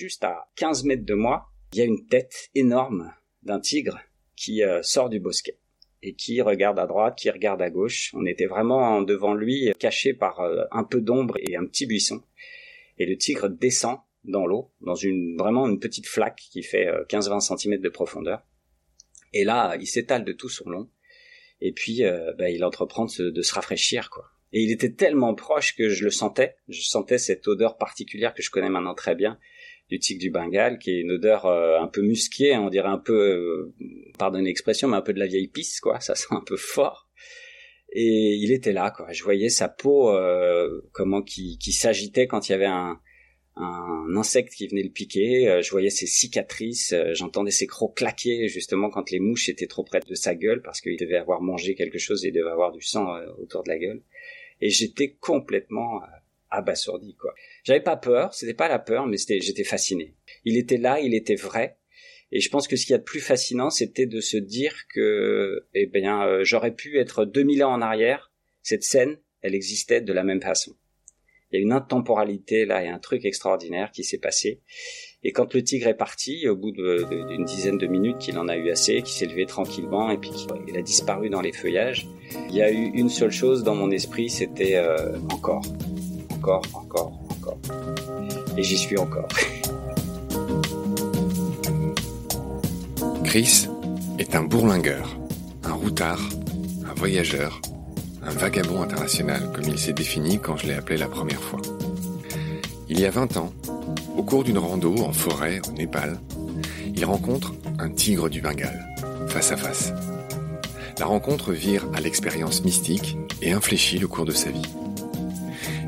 juste à 15 mètres de moi, il y a une tête énorme d'un tigre qui euh, sort du bosquet et qui regarde à droite, qui regarde à gauche. On était vraiment devant lui, caché par euh, un peu d'ombre et un petit buisson. Et le tigre descend dans l'eau, dans une vraiment une petite flaque qui fait 15-20 cm de profondeur. Et là, il s'étale de tout son long. Et puis, bah, il entreprend de se, de se rafraîchir, quoi. Et il était tellement proche que je le sentais. Je sentais cette odeur particulière que je connais maintenant très bien du tigre du Bengale, qui est une odeur euh, un peu musquée, on dirait un peu, euh, pardonnez l'expression, mais un peu de la vieille pisse, quoi. Ça sent un peu fort. Et il était là, quoi. Je voyais sa peau, euh, comment qui, qui s'agitait quand il y avait un, un insecte qui venait le piquer. Euh, je voyais ses cicatrices, j'entendais ses crocs claquer justement quand les mouches étaient trop près de sa gueule parce qu'il devait avoir mangé quelque chose et il devait avoir du sang autour de la gueule et j'étais complètement euh, abasourdi quoi. J'avais pas peur, c'était pas la peur, mais c'était j'étais fasciné. Il était là, il était vrai. Et je pense que ce qu'il y a de plus fascinant, c'était de se dire que, eh bien, euh, j'aurais pu être 2000 ans en arrière. Cette scène, elle existait de la même façon. Il y a une intemporalité là et un truc extraordinaire qui s'est passé. Et quand le tigre est parti, au bout d'une dizaine de minutes qu'il en a eu assez, qu'il s'est levé tranquillement et puis qu'il a disparu dans les feuillages, il y a eu une seule chose dans mon esprit, c'était euh, encore, encore, encore, encore. Et j'y suis encore. Chris est un bourlingueur, un routard, un voyageur, un vagabond international, comme il s'est défini quand je l'ai appelé la première fois. Il y a 20 ans, au cours d'une rando en forêt au Népal, il rencontre un tigre du Bengale, face à face. La rencontre vire à l'expérience mystique et infléchit le cours de sa vie.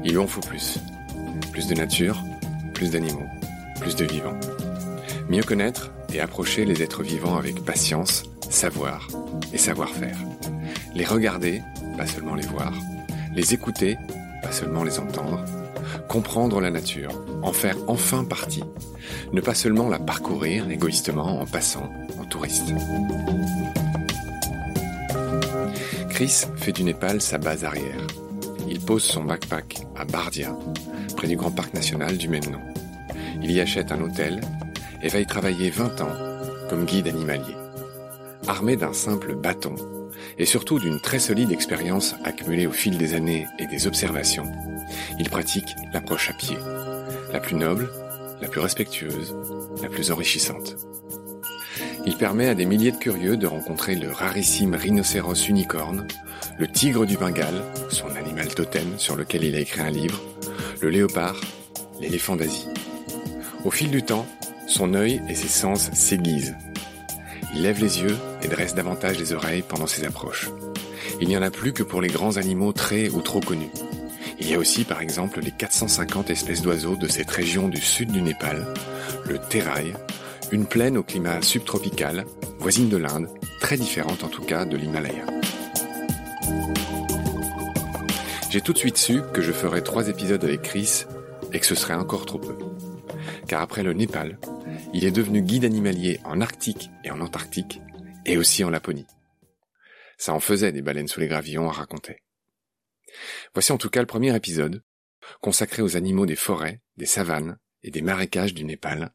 Il lui en faut plus. Plus de nature, plus d'animaux, plus de vivants. Mieux connaître et approcher les êtres vivants avec patience, savoir et savoir-faire. Les regarder, pas seulement les voir. Les écouter, pas seulement les entendre comprendre la nature, en faire enfin partie, ne pas seulement la parcourir égoïstement en passant, en touriste. Chris fait du Népal sa base arrière. Il pose son backpack à Bardia, près du grand parc national du même nom. Il y achète un hôtel et va y travailler 20 ans comme guide animalier. Armé d'un simple bâton et surtout d'une très solide expérience accumulée au fil des années et des observations, il pratique l'approche à pied, la plus noble, la plus respectueuse, la plus enrichissante. Il permet à des milliers de curieux de rencontrer le rarissime rhinocéros unicorne, le tigre du Bengale, son animal totem sur lequel il a écrit un livre, le léopard, l'éléphant d'Asie. Au fil du temps, son œil et ses sens s'aiguisent. Il lève les yeux et dresse davantage les oreilles pendant ses approches. Il n'y en a plus que pour les grands animaux très ou trop connus. Il y a aussi par exemple les 450 espèces d'oiseaux de cette région du sud du Népal, le Terai, une plaine au climat subtropical, voisine de l'Inde, très différente en tout cas de l'Himalaya. J'ai tout de suite su que je ferais trois épisodes avec Chris et que ce serait encore trop peu. Car après le Népal, il est devenu guide animalier en Arctique et en Antarctique, et aussi en Laponie. Ça en faisait des baleines sous les gravillons à raconter. Voici en tout cas le premier épisode, consacré aux animaux des forêts, des savanes et des marécages du Népal.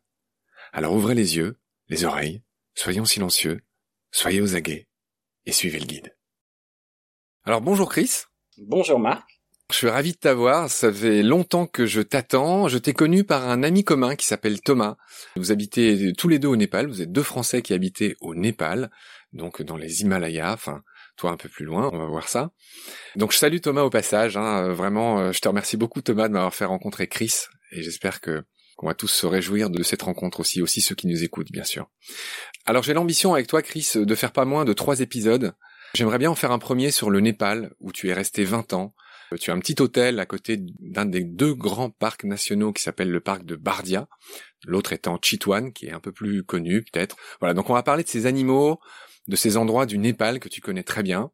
Alors ouvrez les yeux, les oreilles, soyons silencieux, soyez aux aguets et suivez le guide. Alors bonjour Chris. Bonjour Marc. Je suis ravi de t'avoir. Ça fait longtemps que je t'attends. Je t'ai connu par un ami commun qui s'appelle Thomas. Vous habitez tous les deux au Népal. Vous êtes deux Français qui habitaient au Népal, donc dans les Himalayas. Enfin, toi un peu plus loin, on va voir ça. Donc je salue Thomas au passage, hein, vraiment, euh, je te remercie beaucoup Thomas de m'avoir fait rencontrer Chris, et j'espère que qu'on va tous se réjouir de cette rencontre aussi, aussi ceux qui nous écoutent bien sûr. Alors j'ai l'ambition avec toi Chris de faire pas moins de trois épisodes. J'aimerais bien en faire un premier sur le Népal, où tu es resté 20 ans. Euh, tu as un petit hôtel à côté d'un des deux grands parcs nationaux qui s'appelle le parc de Bardia, l'autre étant Chitwan, qui est un peu plus connu peut-être. Voilà, donc on va parler de ces animaux, de ces endroits du Népal que tu connais très bien.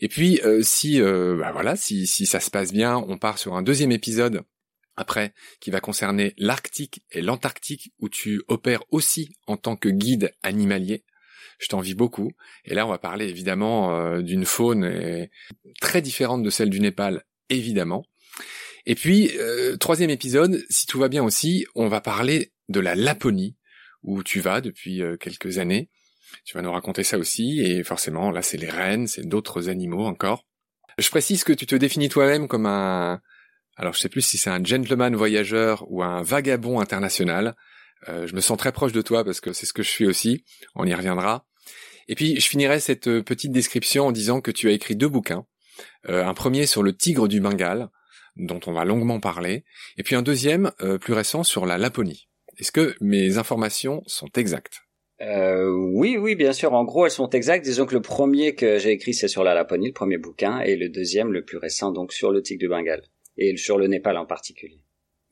Et puis euh, si euh, bah voilà, si, si ça se passe bien, on part sur un deuxième épisode après qui va concerner l'Arctique et l'Antarctique où tu opères aussi en tant que guide animalier. Je t'envie beaucoup. Et là, on va parler évidemment euh, d'une faune très différente de celle du Népal, évidemment. Et puis, troisième épisode, si tout va bien aussi, on va parler de la Laponie, où tu vas depuis quelques années. Tu vas nous raconter ça aussi, et forcément, là, c'est les rennes, c'est d'autres animaux encore. Je précise que tu te définis toi-même comme un, alors je sais plus si c'est un gentleman voyageur ou un vagabond international. Euh, je me sens très proche de toi parce que c'est ce que je suis aussi. On y reviendra. Et puis je finirai cette euh, petite description en disant que tu as écrit deux bouquins. Euh, un premier sur le tigre du Bengale, dont on va longuement parler, et puis un deuxième plus récent sur la Laponie. Est-ce que mes informations sont exactes? Euh, oui, oui, bien sûr. En gros, elles sont exactes. Disons que le premier que j'ai écrit, c'est sur la Laponie, le premier bouquin, et le deuxième, le plus récent, donc sur le tigre du Bengale et sur le Népal en particulier.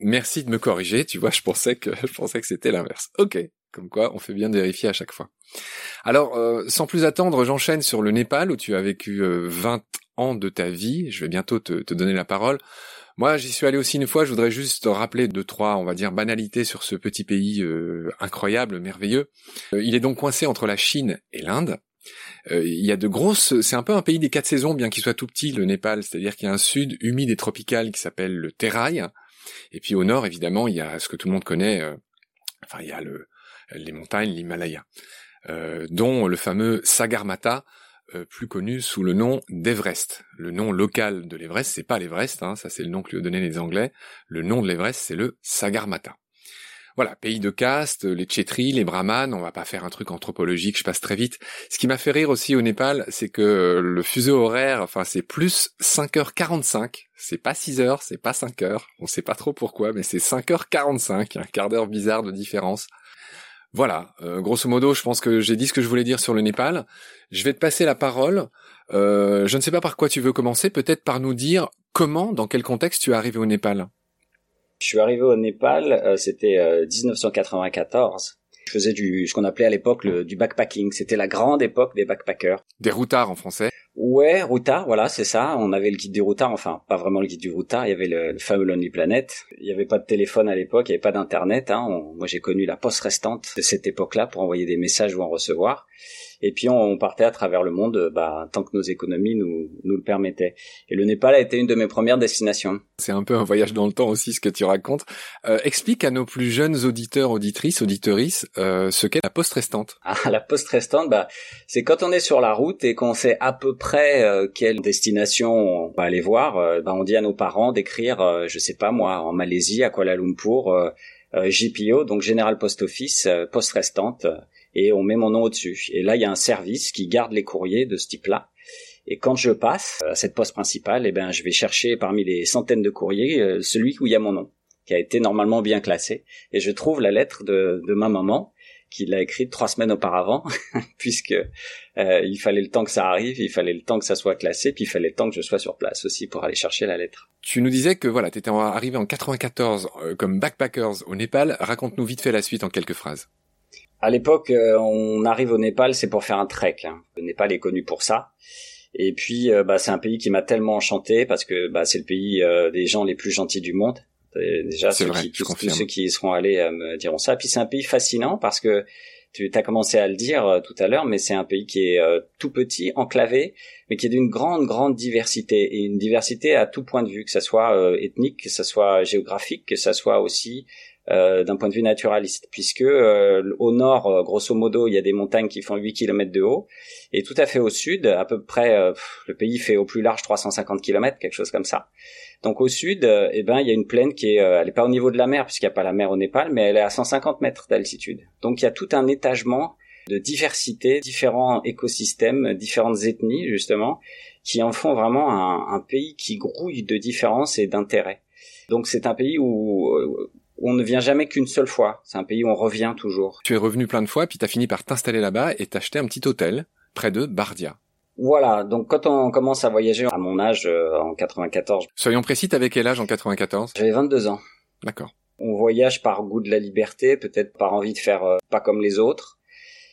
Merci de me corriger. Tu vois, je pensais que je pensais que c'était l'inverse. Ok, comme quoi on fait bien de vérifier à chaque fois. Alors, euh, sans plus attendre, j'enchaîne sur le Népal où tu as vécu 20 euh, ans de ta vie. Je vais bientôt te, donner la parole. Moi, j'y suis allé aussi une fois. Je voudrais juste rappeler deux, trois, on va dire, banalités sur ce petit pays euh, incroyable, merveilleux. il est donc coincé entre la Chine et l'Inde. Il y a de grosses, c'est un peu un pays des quatre saisons, bien qu'il soit tout petit, le Népal. C'est-à-dire qu'il y a un sud humide et tropical qui s'appelle le Terai, et puis au nord, évidemment, il y a ce que tout le monde connaît. Euh, enfin, il y a le, les montagnes, l'Himalaya, euh, dont le fameux Sagarmatha, plus connu sous le nom d'Everest. Le nom local de l'Everest, c'est pas l'Everest, hein, ça c'est le nom que lui ont donné les Anglais. Le nom de l'Everest, c'est le Sagarmatha. Voilà, pays de caste, les Tchétris, les Brahmanes, on va pas faire un truc anthropologique, je passe très vite. Ce qui m'a fait rire aussi au Népal, c'est que le fuseau horaire, enfin c'est plus 5h45, c'est pas 6h, c'est pas 5h, on sait pas trop pourquoi, mais c'est 5h45, un quart d'heure bizarre de différence. Voilà, euh, grosso modo, je pense que j'ai dit ce que je voulais dire sur le Népal. Je vais te passer la parole. Euh, je ne sais pas par quoi tu veux commencer, peut-être par nous dire comment, dans quel contexte tu es arrivé au Népal. Je suis arrivé au Népal, euh, c'était 1994. Euh, je faisais du ce qu'on appelait à l'époque du backpacking. C'était la grande époque des backpackers. Des routards en français. Ouais, routard, voilà, c'est ça. On avait le guide du routard, enfin pas vraiment le guide du routard. Il y avait le, fameux Lonely Planet. Il n'y avait pas de téléphone à l'époque, il n'y avait pas d'internet. Hein. moi, j'ai connu la poste restante de cette époque-là pour envoyer des messages ou en recevoir et puis on, partait à travers le monde bah, tant que nos économies nous, nous le permettaient. Et le Népal a été une de mes premières destinations. C'est un peu un voyage dans le temps aussi ce que tu racontes. Euh, explique à nos plus jeunes auditeurs, auditrices, auditorices euh, ce qu'est la poste restante. Ah, la poste restante, bah, c'est quand on est sur la route et qu'on sait à peu près euh, quelle destination on va aller voir, euh, bah, on dit à nos parents d'écrire, euh, je sais pas moi, en Malaisie, à Kuala Lumpur, JPO, donc General Post Office, poste restante et on met mon nom au-dessus. Et là, il y a un service qui garde les courriers de ce type-là. Et quand je passe à cette poste principale, eh ben, je vais chercher parmi les centaines de courriers euh, celui où il y a mon nom, qui a été normalement bien classé. Et je trouve la lettre de, ma maman, qui l'a écrite trois semaines auparavant, puisque euh, il fallait le temps que ça arrive, il fallait le temps que ça soit classé, puis il fallait le temps que je sois sur place aussi pour aller chercher la lettre. Tu nous disais que voilà, tu étais arrivé en 94 euh, comme backpackers au Népal. Raconte-nous vite fait la suite en quelques phrases. À l'époque, euh, on arrive au Népal, c'est pour faire un trek. Hein. Le Népal est connu pour ça. Et puis, euh, bah, c'est un pays qui m'a tellement enchanté parce que bah, c'est le pays euh, des gens les plus gentils du monde. déjà, ceux, qui, tous, ceux qui y seront allés me diront ça. Puis c'est un pays fascinant parce que tu as commencé à le dire tout à l'heure, mais c'est un pays qui est tout petit, enclavé, mais qui est d'une grande, grande diversité et une diversité à tout point de vue, que ça soit ethnique, que ça soit géographique, que ça soit aussi euh, d'un point de vue naturaliste, puisque euh, au nord, euh, grosso modo, il y a des montagnes qui font 8 km de haut, et tout à fait au sud, à peu près, le pays fait au plus large 350 km, quelque chose comme ça. Donc au sud, eh ben, il y a une plaine qui est, elle est pas au niveau de la mer, puisqu'il n'y a pas la mer au Népal, mais elle est à 150 mètres d'altitude. Donc il y a tout un étagement de diversité, différents écosystèmes, différentes ethnies justement, qui en font vraiment un, un pays qui grouille de différences et d'intérêts. Donc c'est un pays où on ne vient jamais qu'une seule fois. C'est un pays où on revient toujours. Tu es revenu plein de fois, puis tu as fini par t'installer là-bas et t'acheter un petit hôtel près de Bardia. Voilà, donc quand on commence à voyager à mon âge euh, en 94. Soyons précis, t'avais quel âge en 94 J'avais 22 ans. D'accord. On voyage par goût de la liberté, peut-être par envie de faire euh, pas comme les autres.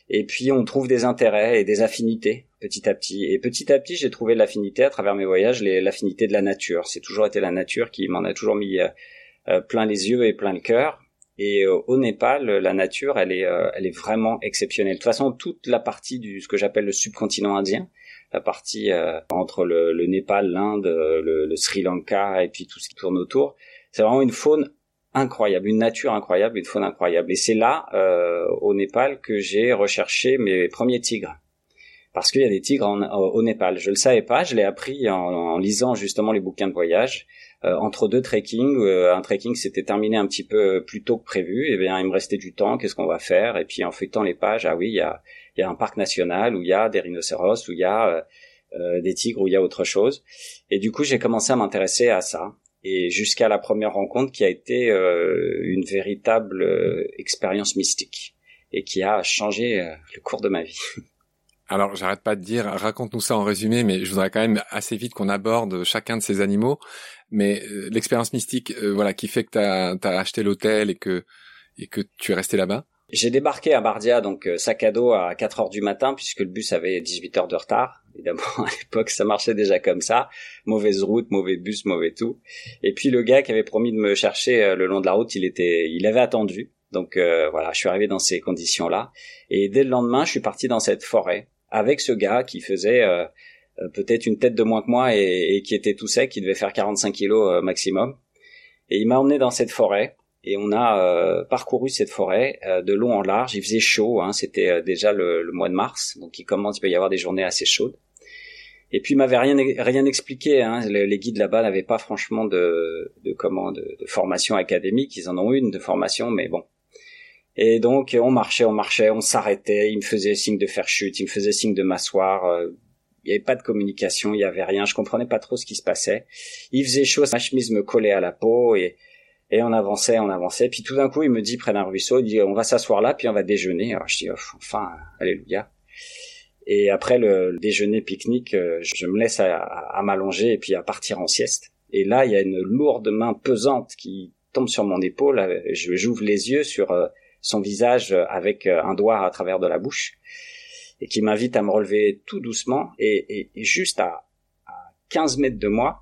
Et puis on trouve des intérêts et des affinités petit à petit. Et petit à petit, j'ai trouvé l'affinité à travers mes voyages, l'affinité de la nature. C'est toujours été la nature qui m'en a toujours mis euh, euh, plein les yeux et plein le cœur. Et euh, au Népal, la nature, elle est, euh, elle est vraiment exceptionnelle. De toute façon, toute la partie du ce que j'appelle le subcontinent indien, la partie entre le, le Népal, l'Inde, le, le, Sri Lanka et puis tout ce qui tourne autour, c'est vraiment une faune incroyable, une nature incroyable, une faune incroyable. Et c'est là, euh, au Népal, que j'ai recherché mes premiers tigres. Parce qu'il y a des tigres au Népal. Je le savais pas, je l'ai appris en, lisant justement les bouquins de voyage. Euh, entre deux trekking, euh, un trekking s'était terminé un petit peu plus tôt que prévu, et eh bien il me restait du temps, qu'est-ce qu'on va faire? Et puis en feuilletant les pages, ah oui, il y a, y a un parc national où il y a des rhinocéros, où il y a des tigres, où il y a autre chose. Et du coup, j'ai commencé à m'intéresser à ça et jusqu'à la première rencontre qui a été euh, une véritable euh, expérience mystique et qui a changé euh, le cours de ma vie. Alors, j'arrête pas de dire, raconte-nous ça en résumé, mais je voudrais quand même assez vite qu'on aborde chacun de ces animaux. Mais l'expérience mystique, voilà, qui fait que tu as, acheté l'hôtel et que et que tu es resté là-bas? J'ai débarqué à Bardia, donc sac à dos à 4 heures du matin, puisque le bus avait 18 heures de retard. Évidemment, à l'époque, ça marchait déjà comme ça. Mauvaise route, mauvais bus, mauvais tout. Et puis le gars qui avait promis de me chercher euh, le long de la route, il était, il avait attendu. Donc euh, voilà, je suis arrivé dans ces conditions-là. Et dès le lendemain, je suis parti dans cette forêt avec ce gars qui faisait euh, peut-être une tête de moins que moi et, qui était tout sec, qui devait faire 45 kilos maximum. Et il m'a emmené dans cette forêt et on a parcouru cette forêt de long en large. Il faisait chaud, hein, c'était déjà le, le, mois de mars, donc il commence, il peut y avoir des journées assez chaudes. Et puis il m'avait rien rien expliqué. Hein. Les, guides là-bas n'avaient pas franchement de, de comment de, de, formation académique. Ils en ont une de formation, mais bon. Et donc on marchait, on marchait, on s'arrêtait. Il me faisait signe de faire chute, il me faisait signe de m'asseoir. Euh, il n'y avait pas de communication, il n'y avait rien. Je comprenais pas trop ce qui se passait. Il faisait chaud, ma chemise me collait à la peau et et on avançait, on avançait. Puis tout d'un coup, il me dit près d'un ruisseau, il dit on va s'asseoir là, puis on va déjeuner. Alors je dis enfin, alléluia. Et après le, déjeuner pique-nique, euh, je me laisse à, m'allonger et puis à partir en sieste. Et là, il y a une lourde main pesante qui tombe sur mon épaule. Euh, je j'ouvre les yeux sur son visage avec un doigt à travers de la bouche et qui m'invite à me relever tout doucement. Et, juste à, à, 15 mètres de moi,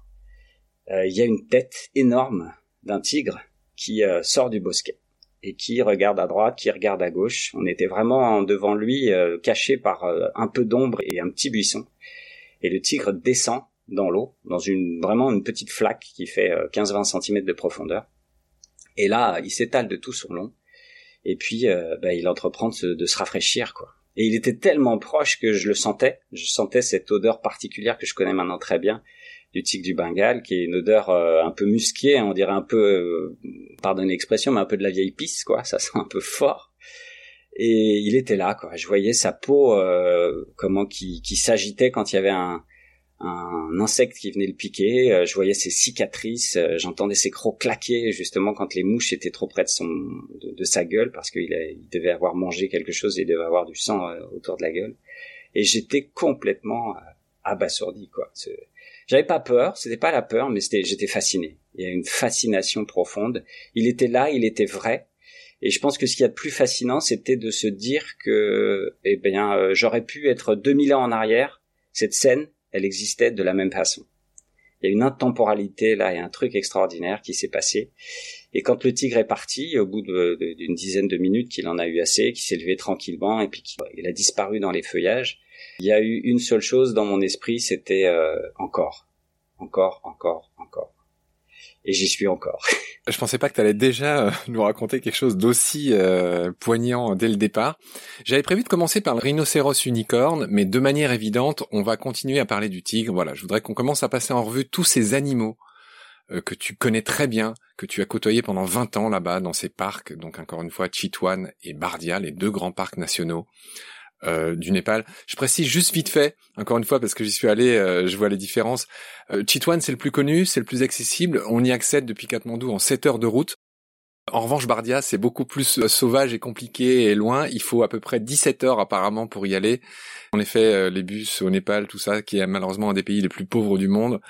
il y a une tête énorme d'un tigre qui sort du bosquet et qui regarde à droite, qui regarde à gauche. On était vraiment devant lui, euh, caché par euh, un peu d'ombre et un petit buisson. Et le tigre descend dans l'eau, dans une vraiment une petite flaque qui fait 15-20 euh, cm de profondeur. Et là, il s'étale de tout son long. Et puis, bah, il entreprend de se, de se rafraîchir, quoi. Et il était tellement proche que je le sentais. Je sentais cette odeur particulière que je connais maintenant très bien du tigre du Bengale, qui est une odeur euh, un peu musquée, on dirait un peu, euh, pardonnez l'expression, mais un peu de la vieille pisse, quoi. Ça sent un peu fort. Et il était là, quoi. Je voyais sa peau, euh, comment qui, qui s'agitait quand il y avait un, un insecte qui venait le piquer. Euh, je voyais ses cicatrices. J'entendais ses crocs claquer justement quand les mouches étaient trop près de son, de, sa gueule parce qu'il il devait avoir mangé quelque chose et il devait avoir du sang autour de la gueule. Et j'étais complètement abasourdi, quoi. J'avais pas peur, c'était pas la peur, mais j'étais fasciné. Il y a une fascination profonde. Il était là, il était vrai. Et je pense que ce qu'il y a de plus fascinant, c'était de se dire que, eh bien, euh, j'aurais pu être 2000 ans en arrière. Cette scène, elle existait de la même façon. Il y a une intemporalité là et un truc extraordinaire qui s'est passé. Et quand le tigre est parti, au bout d'une dizaine de minutes qu'il en a eu assez, qu'il s'est levé tranquillement et puis qu'il a disparu dans les feuillages, il y a eu une seule chose dans mon esprit, c'était euh, encore, encore, encore, encore. Et j'y suis encore. Je pensais pas que tu allais déjà euh, nous raconter quelque chose d'aussi euh, poignant dès le départ. J'avais prévu de commencer par le rhinocéros unicorne, mais de manière évidente, on va continuer à parler du tigre. Voilà, je voudrais qu'on commence à passer en revue tous ces animaux que tu connais très bien, que tu as côtoyé pendant 20 ans là-bas dans ces parcs, donc encore une fois Chitwan et Bardia, les deux grands parcs nationaux. Euh, du Népal. Je précise juste vite fait, encore une fois parce que j'y suis allé, euh, je vois les différences. Euh, Chitwan c'est le plus connu, c'est le plus accessible. On y accède depuis Katmandou en 7 heures de route. En revanche, Bardia, c'est beaucoup plus sauvage et compliqué et loin. Il faut à peu près 17 heures apparemment pour y aller. En effet, les bus au Népal, tout ça, qui est malheureusement un des pays les plus pauvres du monde,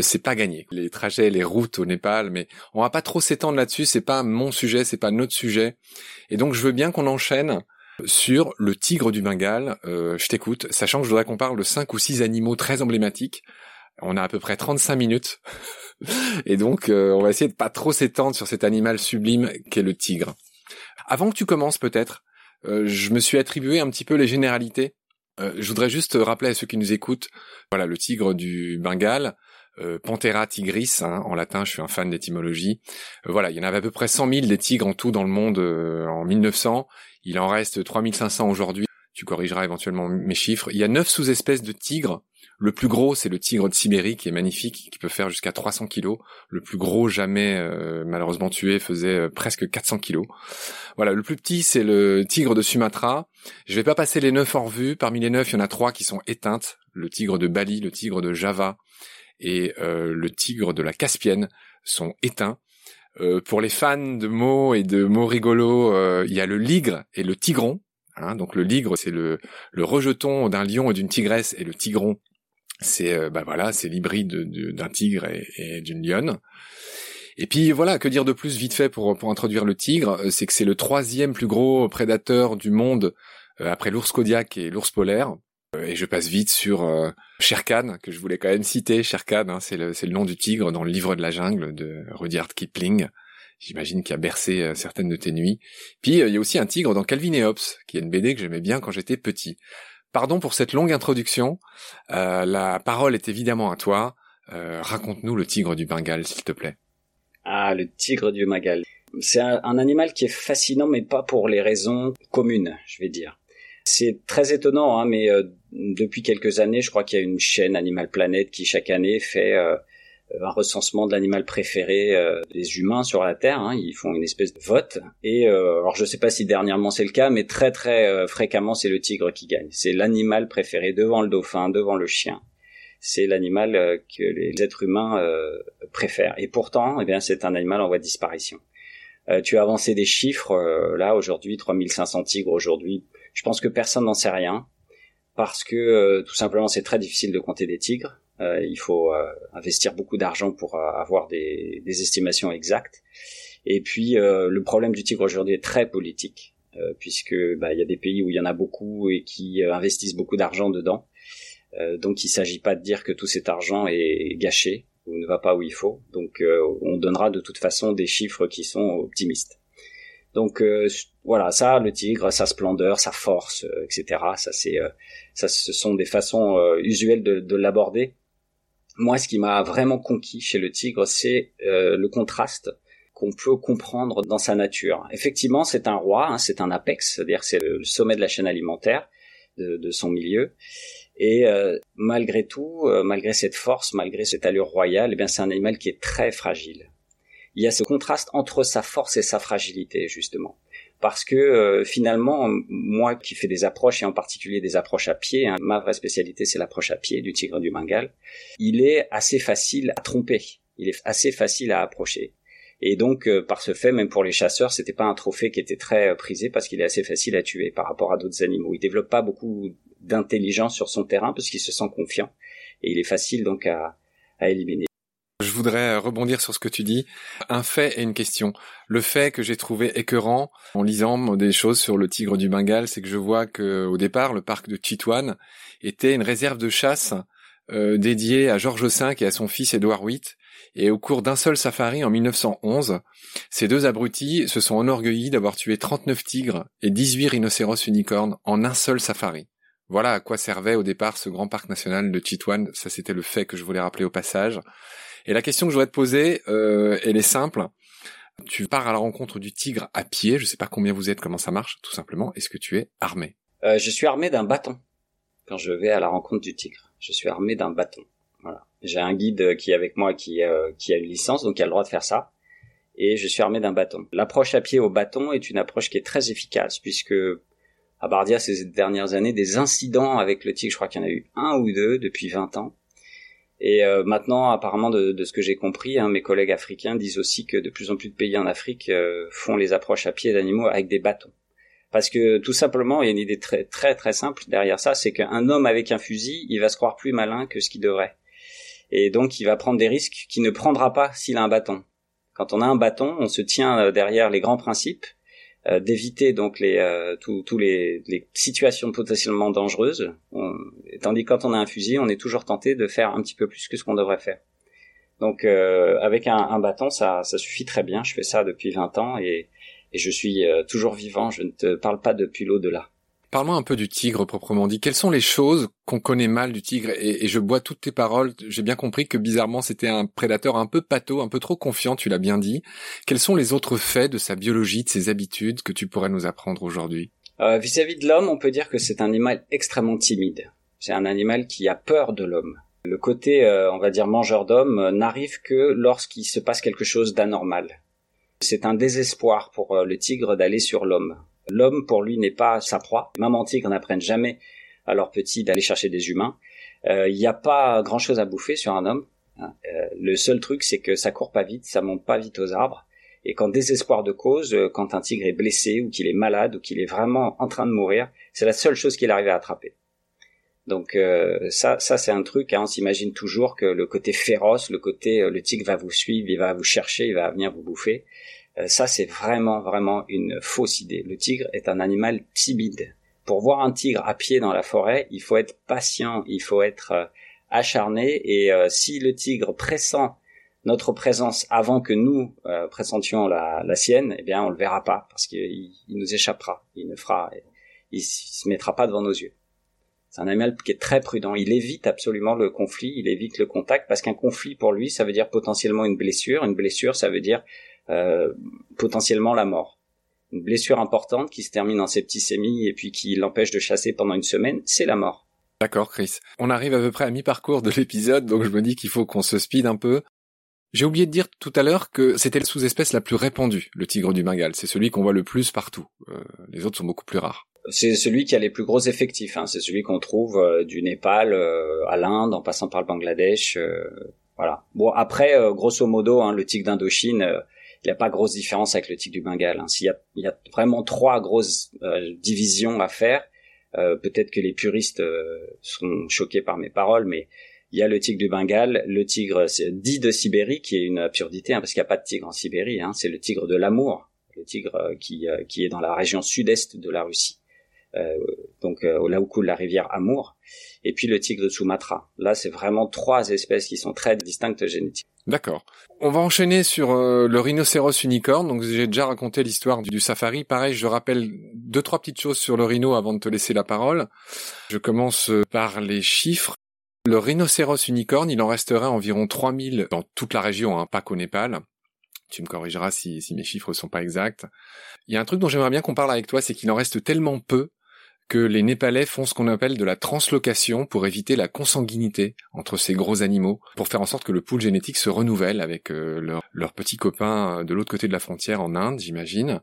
c'est pas gagné. Les trajets, les routes au Népal, mais on va pas trop s'étendre là-dessus. C'est pas mon sujet, c'est pas notre sujet. Et donc, je veux bien qu'on enchaîne sur le tigre du Bengale. Euh, je t'écoute, sachant que je voudrais qu'on parle de cinq ou six animaux très emblématiques. On a à peu près 35 minutes. Et donc, euh, on va essayer de pas trop s'étendre sur cet animal sublime qu'est le tigre. Avant que tu commences peut-être, euh, je me suis attribué un petit peu les généralités. je voudrais juste rappeler à ceux qui nous écoutent, voilà, le tigre du Bengale, euh, Panthera tigris, hein, en latin, je suis un fan d'étymologie. Euh, voilà, il y en avait à peu près 100 000 des tigres en tout dans le monde euh, en 1900. Il en reste 3500 aujourd'hui. Tu corrigeras éventuellement mes chiffres. Il y a neuf sous-espèces de tigres. Le plus gros, c'est le tigre de Sibérie, qui est magnifique, qui peut faire jusqu'à 300 kilos. Le plus gros jamais malheureusement tué faisait presque 400 kilos. Voilà, le plus petit, c'est le tigre de Sumatra. Je vais pas passer les neuf en revue. Parmi les neuf, il y en a trois qui sont éteintes. Le tigre de Bali, le tigre de Java, et euh, le tigre de la Caspienne sont éteints. Euh, pour les fans de mots et de mots rigolos, euh, il y a le ligre et le tigron. Hein, donc le ligre, c'est le, rejeton d'un lion et d'une tigresse, et le tigron, c'est bah voilà, c'est l'hybride d'un tigre et, d'une lionne. Et puis voilà, que dire de plus vite fait pour, pour introduire le tigre, c'est que c'est le troisième plus gros prédateur du monde après l'ours kodiak et l'ours polaire. Euh, et je passe vite sur euh, que je voulais quand même citer. Sherkan, hein, c'est le, nom du tigre dans le livre de la jungle de Rudyard Kipling. J'imagine qu'il a bercé euh, certaines de tes nuits. Puis il y a aussi un tigre dans Calvin et Hobbes, qui est une BD que j'aimais bien quand j'étais petit. Pardon pour cette longue introduction. la parole est évidemment à toi. Raconte-nous le tigre du Bengale, s'il te plaît. Ah, le tigre du Bengale. C'est un, animal qui est fascinant, mais pas pour les raisons communes, je vais dire. C'est très étonnant, hein, mais euh, depuis quelques années, je crois qu'il y a une chaîne Animal Planet qui chaque année fait euh, un recensement de l'animal préféré euh, des humains sur la Terre. Hein. Ils font une espèce de vote. Et alors je ne sais pas si dernièrement c'est le cas, mais très très fréquemment c'est le tigre qui gagne. C'est l'animal préféré devant le dauphin, devant le chien. C'est l'animal que les êtres humains préfèrent. Et pourtant, eh bien, c'est un animal en voie de disparition. tu as avancé des chiffres là aujourd'hui, 3500 tigres aujourd'hui je pense que personne n'en sait rien parce que euh, tout simplement c'est très difficile de compter des tigres. Euh, il faut euh, investir beaucoup d'argent pour avoir des, estimations exactes. Et puis le problème du tigre aujourd'hui est très politique puisque bah, il y a des pays où il y en a beaucoup et qui investissent beaucoup d'argent dedans. donc il ne s'agit pas de dire que tout cet argent est gâché ou ne va pas où il faut. Donc on donnera de toute façon des chiffres qui sont optimistes. Donc euh, voilà, ça, le tigre, sa splendeur, sa force, euh, etc. Ça, c'est, euh, ça, ce sont des façons usuelles de, de l'aborder. Moi, ce qui m'a vraiment conquis chez le tigre, c'est le contraste qu'on peut comprendre dans sa nature. Effectivement, c'est un roi, hein, c'est un apex, c'est-à-dire c'est le sommet de la chaîne alimentaire de, de son milieu. Et malgré tout, malgré cette force, malgré cette allure royale, eh bien c'est un animal qui est très fragile il y a ce contraste entre sa force et sa fragilité justement. Parce que euh, finalement moi qui fais des approches et en particulier des approches à pied hein, ma vraie spécialité c'est l'approche à pied du tigre du Bengale il est assez facile à tromper. Il est assez facile à approcher. Et donc euh, par ce fait même pour les chasseurs c'était pas un trophée qui était très euh, prisé parce qu'il est assez facile à tuer par rapport à d'autres animaux. Il développe pas beaucoup d'intelligence sur son terrain parce qu'il se sent confiant. Et il est facile donc à éliminer je voudrais rebondir sur ce que tu dis. Un fait et une question. Le fait que j'ai trouvé écœurant en lisant des choses sur le tigre du Bengale, c'est que je vois que au départ, le parc de Chitwan était une réserve de chasse euh, dédiée à George V et à son fils Édouard VIII. Et au cours d'un seul safari en 1911, ces deux abrutis se sont enorgueillis d'avoir tué 39 tigres et 18 rhinocéros unicornes en un seul safari. Voilà à quoi servait au départ ce grand parc national de Chitwan. Ça, c'était le fait que je voulais rappeler au passage. Et la question que je voudrais te poser, euh, elle est simple. Tu pars à la rencontre du tigre à pied. Je sais pas combien vous êtes, comment ça marche, tout simplement. Est-ce que tu es armé? Euh, Je suis armé d'un bâton. Quand je vais à la rencontre du tigre, je suis armé d'un bâton. Voilà. J'ai un guide qui est avec moi qui, euh, qui a une licence, donc il a le droit de faire ça. Et je suis armé d'un bâton. L'approche à pied au bâton est une approche qui est très efficace puisque à Bardia ces dernières années, des incidents avec le tigre, je crois qu'il y en a eu un ou deux depuis 20 ans. Et euh, maintenant, apparemment, de, de ce que j'ai compris, hein, mes collègues africains disent aussi que de plus en plus de pays en Afrique euh, font les approches à pied d'animaux avec des bâtons. Parce que tout simplement, il y a une idée très très très simple derrière ça, c'est qu'un homme avec un fusil, il va se croire plus malin que ce qu'il devrait. Et donc, il va prendre des risques qu'il ne prendra pas s'il a un bâton. Quand on a un bâton, on se tient euh, derrière les grands principes, euh, d'éviter donc les euh, tous les, les, situations potentiellement dangereuses. tandis que quand on a un fusil, on est toujours tenté de faire un petit peu plus que ce qu'on devrait faire. Donc euh, avec un, bâton, ça, suffit très bien. Je fais ça depuis 20 ans et, et je suis toujours vivant. Je ne te parle pas depuis l'au-delà. Parle-moi un peu du tigre proprement dit. Quelles sont les choses qu'on connaît mal du tigre et, je bois toutes tes paroles. J'ai bien compris que bizarrement c'était un prédateur un peu pâteau, un peu trop confiant, tu l'as bien dit. Quels sont les autres faits de sa biologie, de ses habitudes que tu pourrais nous apprendre aujourd'hui? Euh, Vis-à-vis de l'homme, on peut dire que c'est un animal extrêmement timide. C'est un animal qui a peur de l'homme. Le côté, euh, on va dire, mangeur d'homme euh, n'arrive que lorsqu'il se passe quelque chose d'anormal. C'est un désespoir pour le tigre d'aller sur l'homme. L'homme, pour lui, n'est pas sa proie. Maman tigre n'apprennent jamais à leurs petits d'aller chercher des humains. Il n'y a pas grand-chose à bouffer sur un homme. Hein. le seul truc, c'est que ça court pas vite, ça monte pas vite aux arbres. Et qu'en désespoir de cause, quand un tigre est blessé ou qu'il est malade ou qu'il est vraiment en train de mourir, c'est la seule chose qu'il arrive à attraper. Donc euh, ça, ça c'est un truc. Hein, on s'imagine toujours que le côté féroce, le côté euh, le tigre va vous suivre, il va vous chercher, il va venir vous bouffer. Euh, ça c'est vraiment vraiment une fausse idée. Le tigre est un animal timide. Pour voir un tigre à pied dans la forêt, il faut être patient, il faut être acharné. Et si le tigre pressent notre présence avant que nous pressentions la, la, sienne, eh bien on le verra pas parce qu'il nous échappera, il ne fera, il se mettra pas devant nos yeux. C'est un animal qui est très prudent. Il évite absolument le conflit, il évite le contact, parce qu'un conflit pour lui, ça veut dire potentiellement une blessure. Une blessure, ça veut dire euh, potentiellement la mort. Une blessure importante qui se termine en septicémie et puis qui l'empêche de chasser pendant une semaine, c'est la mort. D'accord, Chris. On arrive à peu près à mi-parcours de l'épisode, donc je me dis qu'il faut qu'on se speed un peu. J'ai oublié de dire tout à l'heure que c'était la sous-espèce la plus répandue, le tigre du Bengale. C'est celui qu'on voit le plus partout. Euh, les autres sont beaucoup plus rares c'est celui qui a les plus gros effectifs. Hein. C'est celui qu'on trouve euh, du Népal euh, à l'Inde, en passant par le Bangladesh. Euh, voilà. Bon, après, grosso modo, hein, le tigre d'Indochine, il n'y a pas grosse différence avec le tigre du Bengale. Hein. Il y a vraiment trois grosses divisions à faire, peut-être que les puristes seront choqués par mes paroles, mais il y a le tigre du Bengale, le tigre dit de Sibérie, qui est une absurdité, hein, parce qu'il n'y a pas de tigre en Sibérie. Hein, c'est le tigre de l'amour, le tigre qui, qui est dans la région sud-est de la Russie. Euh, donc euh, là où coule la rivière Amour, et puis le tigre de Sumatra. Là, c'est vraiment trois espèces qui sont très distinctes génétiquement. D'accord. On va enchaîner sur euh, le rhinocéros unicorne. Donc j'ai déjà raconté l'histoire du, safari. Pareil, je rappelle deux trois petites choses sur le rhino avant de te laisser la parole. Je commence par les chiffres. Le rhinocéros unicorne, il en resterait environ 3000 dans toute la région, hein, pas qu'au Népal. Tu me corrigeras si, si mes chiffres sont pas exacts. Il y a un truc dont j'aimerais bien qu'on parle avec toi, c'est qu'il en reste tellement peu que les Népalais font ce qu'on appelle de la translocation pour éviter la consanguinité entre ces gros animaux, pour faire en sorte que le pool génétique se renouvelle avec euh, leurs petits copains de l'autre côté de la frontière en Inde, j'imagine.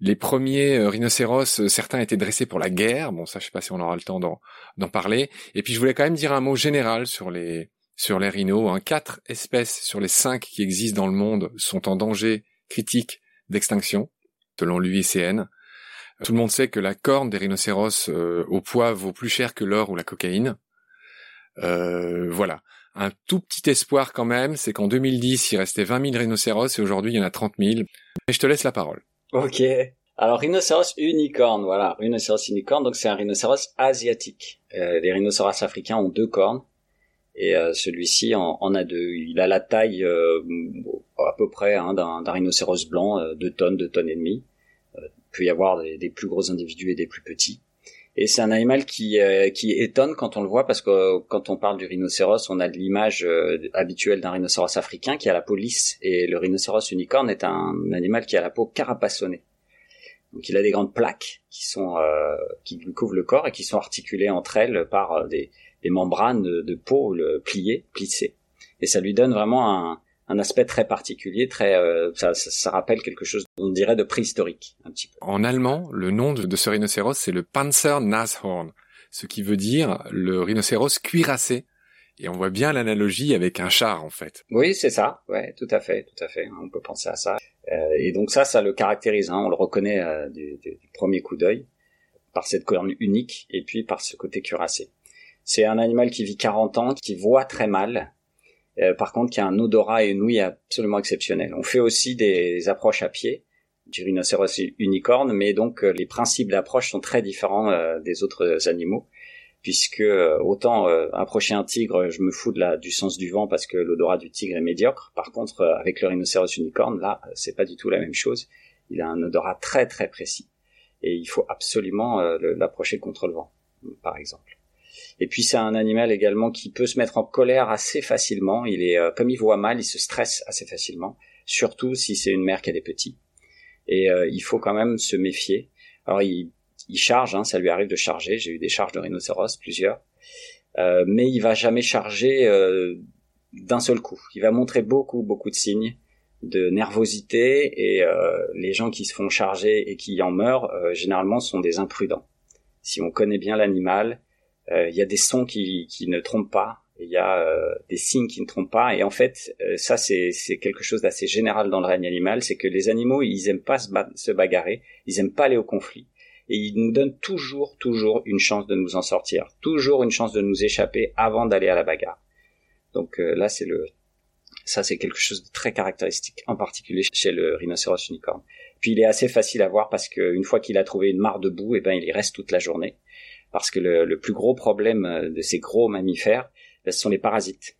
Les premiers euh, rhinocéros, euh, certains étaient dressés pour la guerre. Bon, ça, je sais pas si on aura le temps d'en parler. Et puis, je voulais quand même dire un mot général sur les sur les rhinos. Hein. Quatre espèces sur les cinq qui existent dans le monde sont en danger critique d'extinction, selon l'UICN. Tout le monde sait que la corne des rhinocéros euh, au poids vaut plus cher que l'or ou la cocaïne. Euh, voilà. Un tout petit espoir quand même, c'est qu'en 2010, il restait 20 000 rhinocéros et aujourd'hui, il y en a 30 000. Et je te laisse la parole. Ok. Alors, rhinocéros unicorne, voilà. Rhinocéros unicorne, donc c'est un rhinocéros asiatique. Euh, les rhinocéros africains ont deux cornes et euh, celui-ci en, en, a deux. Il a la taille à peu près hein, d'un rhinocéros blanc, deux tonnes, deux tonnes et demie peut y avoir des, plus gros individus et des plus petits. Et c'est un animal qui, euh, qui étonne quand on le voit parce que quand on parle du rhinocéros, on a l'image euh, habituelle d'un rhinocéros africain qui a la peau lisse et le rhinocéros unicorne est un, animal qui a la peau carapassonnée. Donc il a des grandes plaques qui sont euh, qui lui couvrent le corps et qui sont articulées entre elles par des, membranes de, de peau pliées, plissées. Et ça lui donne vraiment un, un aspect très particulier, très euh, ça, ça, rappelle quelque chose, on dirait de préhistorique un petit peu. En allemand, le nom de, ce rhinocéros c'est le Panzer Nashorn, ce qui veut dire le rhinocéros cuirassé. Et on voit bien l'analogie avec un char en fait. Oui, c'est ça. Ouais, tout à fait, tout à fait. On peut penser à ça. Euh, et donc ça, ça le caractérise. Hein. On le reconnaît euh, du, du, premier coup d'œil par cette corne unique et puis par ce côté cuirassé. C'est un animal qui vit 40 ans, qui voit très mal, euh, par contre, qui a un odorat et une ouïe absolument exceptionnel. On fait aussi des approches à pied du rhinocéros unicorne, mais donc euh, les principes d'approche sont très différents euh, des autres animaux, puisque autant approcher un tigre, je me fous de la, du sens du vent parce que l'odorat du tigre est médiocre. Par contre, avec le rhinocéros unicorne, là, c'est pas du tout la même chose. Il a un odorat très très précis. et il faut absolument l'approcher contre le vent, par exemple. Et puis c'est un animal également qui peut se mettre en colère assez facilement. Il est comme il voit mal, il se stresse assez facilement, surtout si c'est une mère qui a des petits. Et il faut quand même se méfier. Alors il, charge, hein, ça lui arrive de charger. J'ai eu des charges de rhinocéros, plusieurs. Euh, mais il va jamais charger euh, d'un seul coup. Il va montrer beaucoup, beaucoup de signes de nervosité et euh, les gens qui se font charger et qui en meurent généralement sont des imprudents. Si on connaît bien l'animal, il y a des sons qui, qui ne trompent pas, il y a des signes qui ne trompent pas et en fait ça c'est quelque chose d'assez général dans le règne animal, c'est que les animaux ils aiment pas se, se bagarrer, ils aiment pas aller au conflit et il nous donne toujours, toujours une chance de nous en sortir, toujours une chance de nous échapper avant d'aller à la bagarre. Donc euh, là, c'est le, ça c'est quelque chose de très caractéristique, en particulier chez le rhinocéros unicorne. Puis il est assez facile à voir parce qu'une fois qu'il a trouvé une mare de boue, eh ben il y reste toute la journée. Parce que le, le plus gros problème de ces gros mammifères, ben, ce sont les parasites.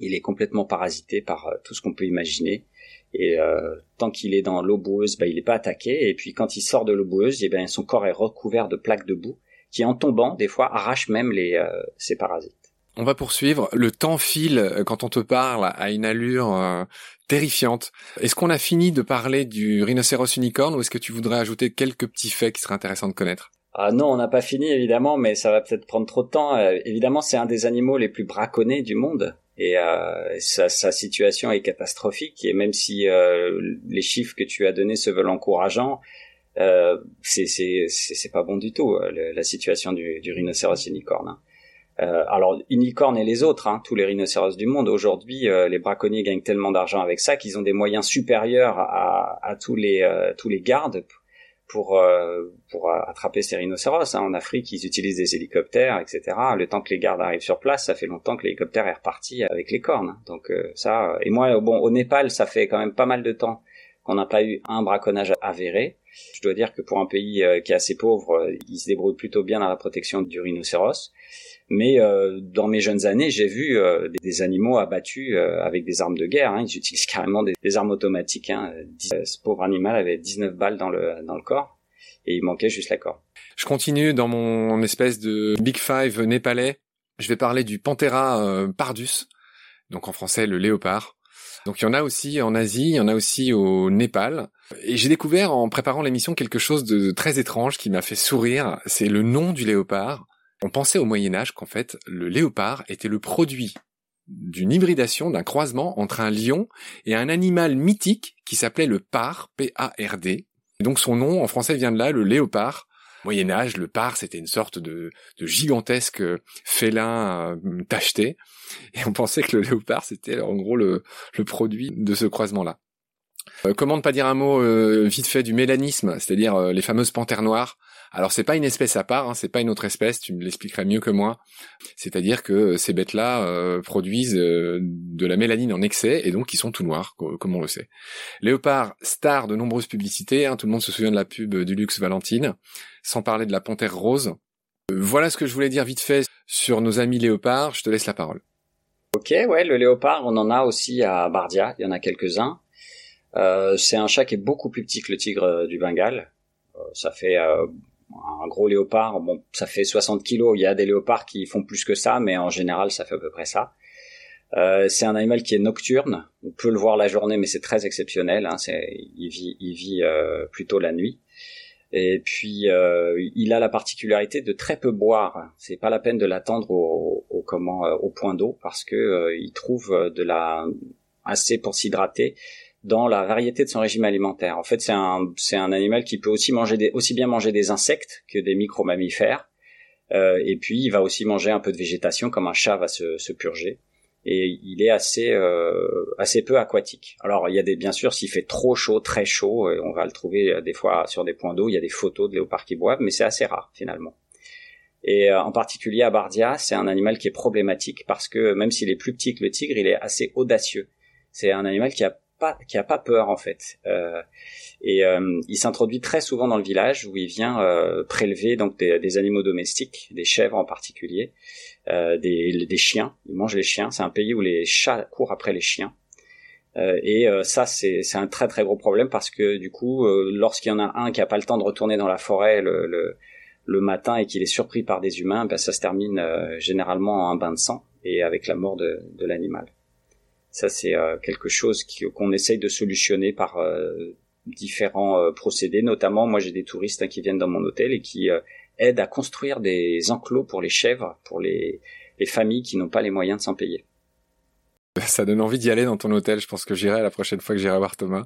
Il est complètement parasité par euh, tout ce qu'on peut imaginer. Et euh, tant qu'il est dans l'eau boueuse, bah, il n'est pas attaqué. Et puis quand il sort de l'eau boueuse, eh ben, son corps est recouvert de plaques de boue qui, en tombant, des fois, arrachent même les, euh, ces parasites. On va poursuivre. Le temps file euh, quand on te parle à une allure terrifiante. Est-ce qu'on a fini de parler du rhinocéros unicorne ou est-ce que tu voudrais ajouter quelques petits faits qui seraient intéressants de connaître? Ah non, on n'a pas fini évidemment, mais ça va peut-être prendre trop de temps. évidemment, c'est un des animaux les plus braconnés du monde et euh, sa, sa, situation est catastrophique et même si euh, les chiffres que tu as donnés se veulent encourageants euh, c'est pas bon du tout euh, la situation du, du rhinocéros unicorne hein. Euh, alors unicorne et les autres hein, tous les rhinocéros du monde aujourd'hui euh, les braconniers gagnent tellement d'argent avec ça qu'ils ont des moyens supérieurs à, à tous les tous les gardes pour euh, pour attraper ces rhinocéros. Hein. En Afrique, ils utilisent des hélicoptères, etc. Le temps que les gardes arrivent sur place, ça fait longtemps que l'hélicoptère est reparti avec les cornes. Hein. Donc euh, ça. Et moi, bon, au Népal, ça fait quand même pas mal de temps qu'on n'a pas eu un braconnage avéré. Je dois dire que pour un pays euh, qui est assez pauvre, il se débrouille plutôt bien dans la protection du rhinocéros. Mais euh, dans mes jeunes années, j'ai vu euh, des, animaux abattus euh, avec des armes de guerre. Hein. Ils utilisent carrément des, armes automatiques. Hein. Ce pauvre animal avait 19 balles dans le, dans le corps et il manquait juste la corde. Je continue dans mon espèce de Big Five népalais. Je vais parler du Panthera pardus, donc en français le léopard. Donc il y en a aussi en Asie, il y en a aussi au Népal. Et j'ai découvert en préparant l'émission quelque chose de très étrange qui m'a fait sourire. C'est le nom du léopard. On pensait au Moyen Âge qu'en fait le léopard était le produit d'une hybridation, d'un croisement entre un lion et un animal mythique qui s'appelait le par, P-A-R-D. donc son nom en français vient de là, le léopard. Moyen Âge, le par, c'était une sorte de, gigantesque félin euh, tacheté. Et on pensait que le léopard, c'était en gros le, produit de ce croisement-là. Euh, comment ne pas dire un mot euh, vite fait du mélanisme, c'est-à-dire les fameuses panthères noires alors c'est pas une espèce à part, hein, c'est pas une autre espèce, tu me l'expliquerais mieux que moi. C'est-à-dire que ces bêtes-là euh, produisent euh, de la mélanine en excès et donc ils sont tout noirs, comme on le sait. Léopard, star de nombreuses publicités, hein, tout le monde se souvient de la pub du luxe Valentine, sans parler de la panthère rose. Euh, voilà ce que je voulais dire vite fait sur nos amis léopards, je te laisse la parole. Ok, ouais, le léopard, on en a aussi à Bardia, il y en a quelques-uns. c'est un chat qui est beaucoup plus petit que le tigre du Bengale. ça fait un gros léopard, bon, ça fait 60 kilos. Il y a des léopards qui font plus que ça, mais en général, ça fait à peu près ça. Euh, c'est un animal qui est nocturne. On peut le voir la journée, mais c'est très exceptionnel. Hein. il vit, euh, plutôt la nuit. Et puis, euh, il a la particularité de très peu boire. C'est pas la peine de l'attendre au point d'eau parce que il trouve de la assez pour s'hydrater dans la variété de son régime alimentaire. En fait, c'est un, c'est un animal qui peut aussi manger des, aussi bien manger des insectes que des micro-mammifères. Euh, et puis, il va aussi manger un peu de végétation, comme un chat va se, se purger. Et il est assez, euh, assez peu aquatique. Alors, il y a des, bien sûr, s'il fait trop chaud, très chaud, euh, on va le trouver euh, des fois sur des points d'eau. Il y a des photos de léopards qui boivent, mais c'est assez rare finalement. Et euh, en particulier à Bardia, c'est un animal qui est problématique parce que même s'il est plus petit que le tigre, il est assez audacieux. C'est un animal qui a qui a pas peur en fait. Euh, et euh, il s'introduit très souvent dans le village où il vient euh, prélever donc des, animaux domestiques, des chèvres en particulier, des, des chiens. Il mange les chiens. C'est un pays où les chats courent après les chiens. et ça, c'est un très très gros problème parce que du coup, lorsqu'il y en a un qui a pas le temps de retourner dans la forêt le, le, le matin et qu'il est surpris par des humains, ben, ça se termine généralement en un bain de sang et avec la mort de, de l'animal. Ça, c'est quelque chose qu'on essaye de solutionner par différents euh, procédés. Notamment, moi j'ai des touristes hein, qui viennent dans mon hôtel et qui euh, aident à construire des enclos pour les chèvres, pour les, les familles qui n'ont pas les moyens de s'en payer. Ça donne envie d'y aller dans ton hôtel. Je pense que j'irai la prochaine fois que j'irai voir Thomas.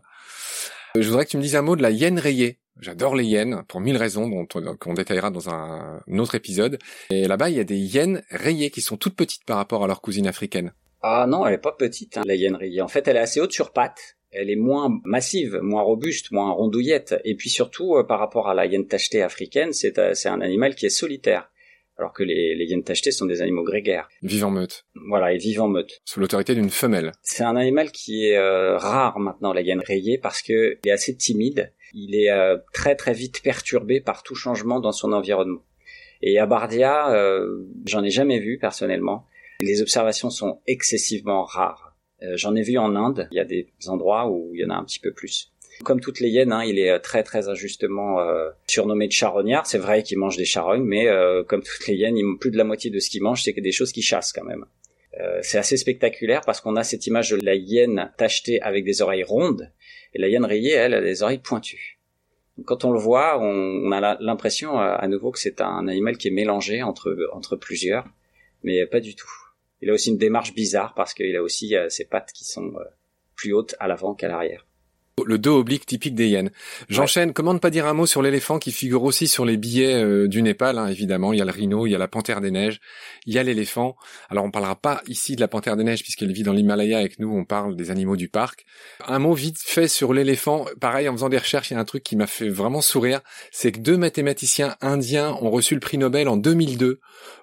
Euh, je voudrais que tu me dises un mot de la hyène rayée. J'adore les hyènes pour mille raisons dont on, détaillera dans un, autre épisode. Et là-bas, il y a des hyènes rayées qui sont toutes petites par rapport à leur cousine africaine. Ah non, elle est pas petite, hein, la hyène rayée. En fait, elle est assez haute sur pattes elle est moins massive, moins robuste, moins rondouillette. Et puis surtout, euh, par rapport à la hyène tachetée africaine, euh, c'est un animal qui est solitaire. Alors que les, les hyènes tachetées sont des animaux grégaires. Vivent en meute. Voilà, et vivent en meute. Sous l'autorité d'une femelle. C'est un animal qui est euh, rare maintenant, la hyène rayée, parce que il est assez timide. Il est très très vite perturbé par tout changement dans son environnement. Et à Bardia, j'en ai jamais vu personnellement. Les observations sont excessivement rares euh, j'en ai vu en Inde. Il y a des endroits où il y en a un petit peu plus. Comme toutes les hyènes, hein, il est euh, très très injustement euh, surnommé de charognard. C'est vrai qu'il mange des charognes, mais comme toutes les hyènes, plus de la moitié de ce qu'il mange, c'est des choses qui chassent quand même. c'est assez spectaculaire parce qu'on a cette image de la hyène tachetée avec des oreilles rondes, et la hyène rayée, elle, a des oreilles pointues. quand on le voit, on, a l'impression à nouveau que c'est un animal qui est mélangé entre entre plusieurs, mais pas du tout. Il a aussi une démarche bizarre parce qu'il a aussi euh, ses pattes qui sont euh, plus hautes à l'avant qu'à l'arrière le dos oblique typique des hyènes. J'enchaîne. Comment ne pas dire un mot sur l'éléphant qui figure aussi sur les billets euh, du Népal, hein, évidemment. Il y a le rhino, il y a la panthère des neiges, il y a l'éléphant. Alors on parlera pas ici de la panthère des neiges puisqu'elle vit dans l'Himalaya avec nous. On parle des animaux du parc. Un mot vite fait sur l'éléphant. Pareil, en faisant des recherches, il y a un truc qui m'a fait vraiment sourire, c'est que deux mathématiciens indiens ont reçu le prix Nobel en 2002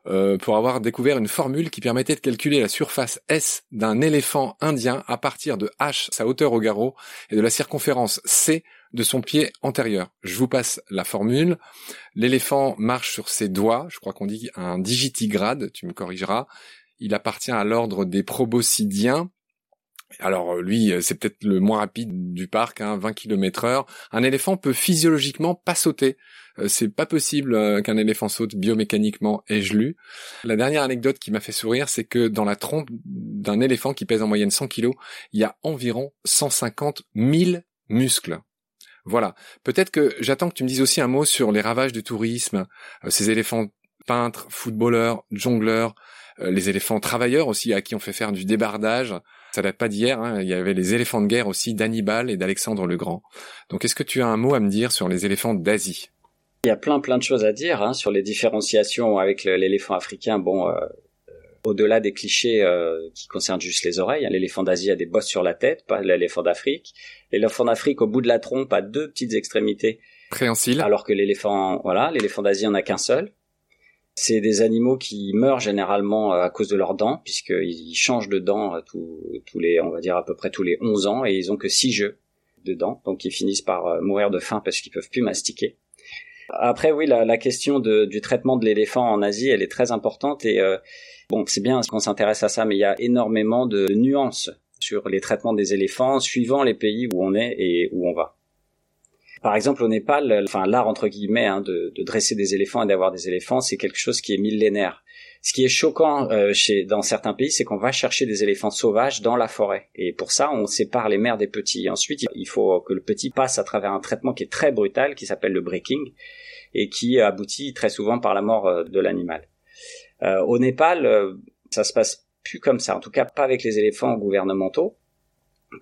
euh, pour avoir découvert une formule qui permettait de calculer la surface S d'un éléphant indien à partir de h, sa hauteur au garrot, et de la circonférence C de son pied antérieur. Je vous passe la formule. L'éléphant marche sur ses doigts, je crois qu'on dit un digitigrade, tu me corrigeras. Il appartient à l'ordre des proboscidiens. Alors lui, c'est peut-être le moins rapide du parc, hein, 20 km heure. Un éléphant peut physiologiquement pas sauter. Euh, c'est pas possible euh, qu'un éléphant saute biomécaniquement, ai-je lu. La dernière anecdote qui m'a fait sourire, c'est que dans la trompe d'un éléphant qui pèse en moyenne 100 kg, il y a environ 150 000 muscles. Voilà. Peut-être que j'attends que tu me dises aussi un mot sur les ravages du tourisme, euh, ces éléphants peintres, footballeurs, jongleurs, les éléphants travailleurs aussi à qui on fait faire du débardage. Ça date pas d'hier, hein. il y avait les éléphants de guerre aussi d'Hannibal et d'Alexandre le Grand. Donc est-ce que tu as un mot à me dire sur les éléphants d'Asie? Il y a plein plein de choses à dire hein, sur les différenciations avec l'éléphant africain. Bon, euh, euh, au-delà des clichés euh, qui concernent juste les oreilles, hein, l'éléphant d'Asie a des bosses sur la tête, pas l'éléphant d'Afrique. L'éléphant d'Afrique, au bout de la trompe, a deux petites extrémités. Préhensile. Alors que l'éléphant, voilà, l'éléphant d'Asie en a qu'un seul. C'est des animaux qui meurent généralement à cause de leurs dents, puisqu'ils changent de dents tous, tous les, on va dire à peu près tous les 11 ans, et ils ont que six jeux de dents, donc ils finissent par mourir de faim parce qu'ils peuvent plus mastiquer. Après, oui, la, question du traitement de l'éléphant en Asie, elle est très importante et euh, bon, c'est bien qu'on s'intéresse à ça, mais il y a énormément de nuances sur les traitements des éléphants suivant les pays où on est et où on va. Par exemple, au Népal, enfin l'art entre guillemets hein, de, dresser des éléphants et d'avoir des éléphants, c'est quelque chose qui est millénaire. Ce qui est choquant euh, chez, dans certains pays, c'est qu'on va chercher des éléphants sauvages dans la forêt. Et pour ça, on sépare les mères des petits. ensuite, il faut que le petit passe à travers un traitement qui est très brutal, qui s'appelle le breaking, et qui aboutit très souvent par la mort euh, de l'animal. Euh, au Népal, ça se passe plus comme ça, en tout cas pas avec les éléphants gouvernementaux,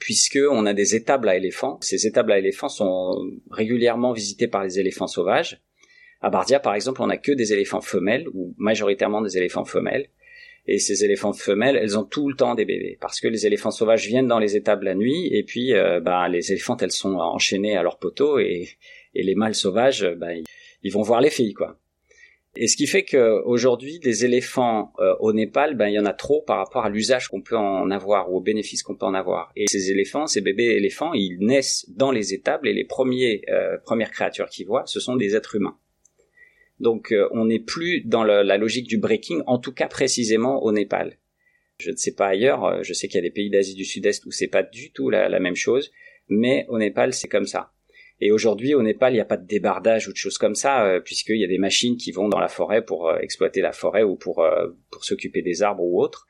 puisque on a des étables à éléphants. Ces étables à éléphants sont régulièrement visitées par les éléphants sauvages à Bardia, par exemple, on n'a que des éléphants femelles, ou majoritairement des éléphants femelles. Et ces éléphants femelles, elles ont tout le temps des bébés, parce que les éléphants sauvages viennent dans les étables la nuit, et puis euh, bah, les éléphantes, elles sont enchaînées à leur poteau, et, les mâles sauvages, bah, ils vont voir les filles, quoi. Et ce qui fait qu'aujourd'hui, des éléphants euh, au Népal, ben il y en a trop par rapport à l'usage qu'on peut en avoir ou aux bénéfices qu'on peut en avoir. Et ces éléphants, ces bébés éléphants, ils naissent dans les étables et les premiers euh, premières créatures qu'ils voient, ce sont des êtres humains. Donc euh, on n'est plus dans la logique du breaking, en tout cas précisément au Népal. Je ne sais pas ailleurs. Je sais qu'il y a des pays d'Asie du Sud-Est où c'est pas du tout la, même chose, mais au Népal, c'est comme ça. Et aujourd'hui, au Népal, il n'y a pas de débardage ou de choses comme ça, euh, puisqu'il y a des machines qui vont dans la forêt pour euh, exploiter la forêt ou pour, euh, pour s'occuper des arbres ou autres.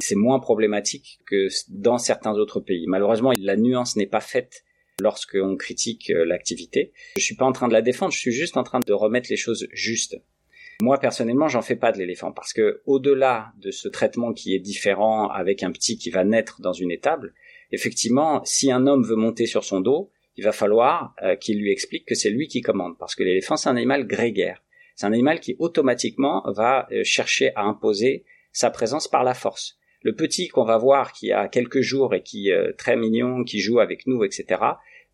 c'est moins problématique que dans certains autres pays. Malheureusement, la nuance n'est pas faite lorsqu'on critique l'activité. Je suis pas en train de la défendre, je suis juste en train de remettre les choses justes. Moi personnellement, j'en fais pas de l'éléphant parce que au-delà de ce traitement qui est différent avec un petit qui va naître dans une étable, effectivement, si un homme veut monter sur son dos, il va falloir euh, qu'il lui explique que c'est lui qui commande, parce que l'éléphant c'est un animal grégaire. C'est un animal qui automatiquement va euh, chercher à imposer sa présence par la force. Le petit qu'on va voir qui a quelques jours et qui est euh, très mignon, qui joue avec nous, etc.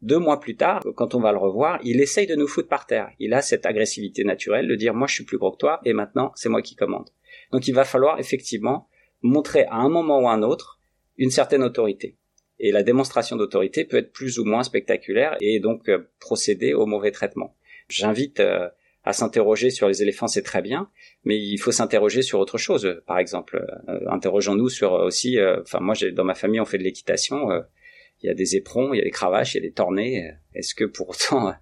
Deux mois plus tard, quand on va le revoir, il essaye de nous foutre par terre. Il a cette agressivité naturelle de dire moi je suis plus gros que toi et maintenant c'est moi qui commande. Donc il va falloir effectivement montrer à un moment ou à un autre une certaine autorité. Et la démonstration d'autorité peut être plus ou moins spectaculaire et donc euh, procéder au mauvais traitement. J'invite euh, à s'interroger sur les éléphants, c'est très bien, mais il faut s'interroger sur autre chose. Par exemple, euh, interrogeons-nous sur aussi. Enfin, moi, dans ma famille, on fait de l'équitation. il y a des éperons, il y a des cravaches, il y a des tornées. Est-ce que pour autant,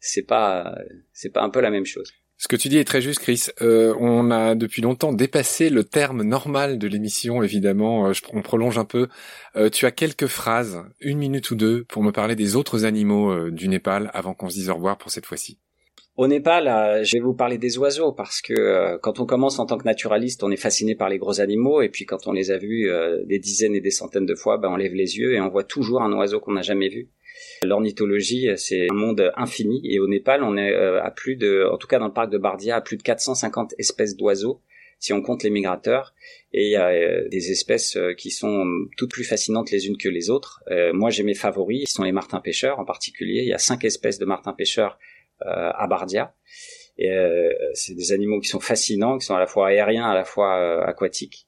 c'est pas, c'est pas un peu la même chose? Ce que tu dis est très juste, Chris. Euh, on a depuis longtemps dépassé le terme normal de l'émission, évidemment. Euh, on prolonge un peu. Euh, tu as quelques phrases, une minute ou deux, pour me parler des autres animaux du Népal avant qu'on se dise au revoir pour cette fois-ci. Au Népal, je vais vous parler des oiseaux parce que quand on commence en tant que naturaliste, on est fasciné par les gros animaux et puis quand on les a vus des dizaines et des centaines de fois, ben, on lève les yeux et on voit toujours un oiseau qu'on n'a jamais vu. L'ornithologie, c'est un monde infini et au Népal, on est euh, à plus de, en tout cas dans le parc de Bardia, à plus de 450 espèces d'oiseaux si on compte les migrateurs. Et il y a euh, des espèces euh, qui sont toutes plus fascinantes les unes que les autres. moi, j'ai mes favoris, qui sont les martins pêcheurs en particulier. Il y a cinq espèces de martins pêcheurs à Bardia. Et c'est des animaux qui sont fascinants, qui sont à la fois aériens, à la fois aquatiques.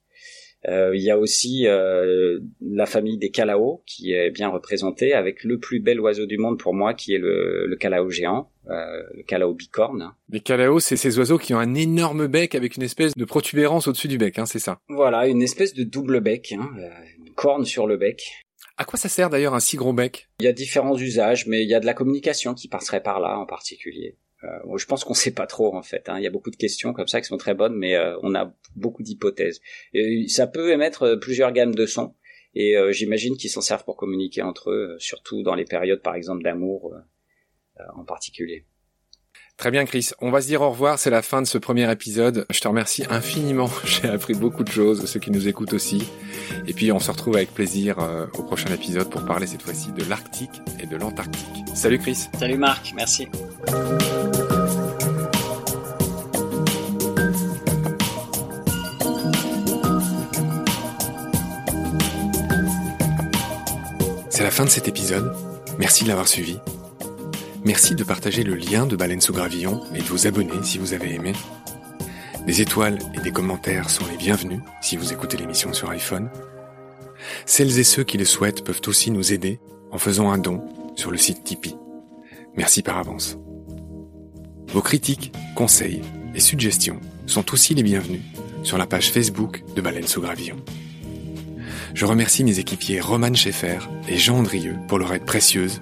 Euh, il y a aussi euh, la famille des calaos qui est bien représentée avec le plus bel oiseau du monde pour moi qui est le, le calao géant, euh, le calao bicorne. Les calaos, c'est ces oiseaux qui ont un énorme bec avec une espèce de protubérance au-dessus du bec, hein, c'est ça Voilà, une espèce de double bec, hein, une corne sur le bec. À quoi ça sert d'ailleurs un si gros bec Il y a différents usages, mais il y a de la communication qui passerait par là en particulier. Euh, je pense qu'on sait pas trop en fait. Hein. Il y a beaucoup de questions comme ça qui sont très bonnes, mais euh, on a beaucoup d'hypothèses. Ça peut émettre euh, plusieurs gammes de sons, et j'imagine qu'ils s'en servent pour communiquer entre eux, surtout dans les périodes, par exemple, d'amour en particulier. Très bien, Chris. On va se dire au revoir. C'est la fin de ce premier épisode. Je te remercie infiniment. J'ai appris beaucoup de choses, ceux qui nous écoutent aussi. Et puis, on se retrouve avec plaisir au prochain épisode pour parler cette fois-ci de l'Arctique et de l'Antarctique. Salut, Chris. Salut, Marc. Merci. C'est la fin de cet épisode. Merci de l'avoir suivi. Merci de partager le lien de Baleine sous Gravillon et de vous abonner si vous avez aimé. Des étoiles et des commentaires sont les bienvenus si vous écoutez l'émission sur iPhone. Celles et ceux qui le souhaitent peuvent aussi nous aider en faisant un don sur le site Tipeee. Merci par avance. Vos critiques, conseils et suggestions sont aussi les bienvenus sur la page Facebook de Baleine sous Gravillon. Je remercie mes équipiers Roman Schaeffer et Jean Andrieux pour leur aide précieuse,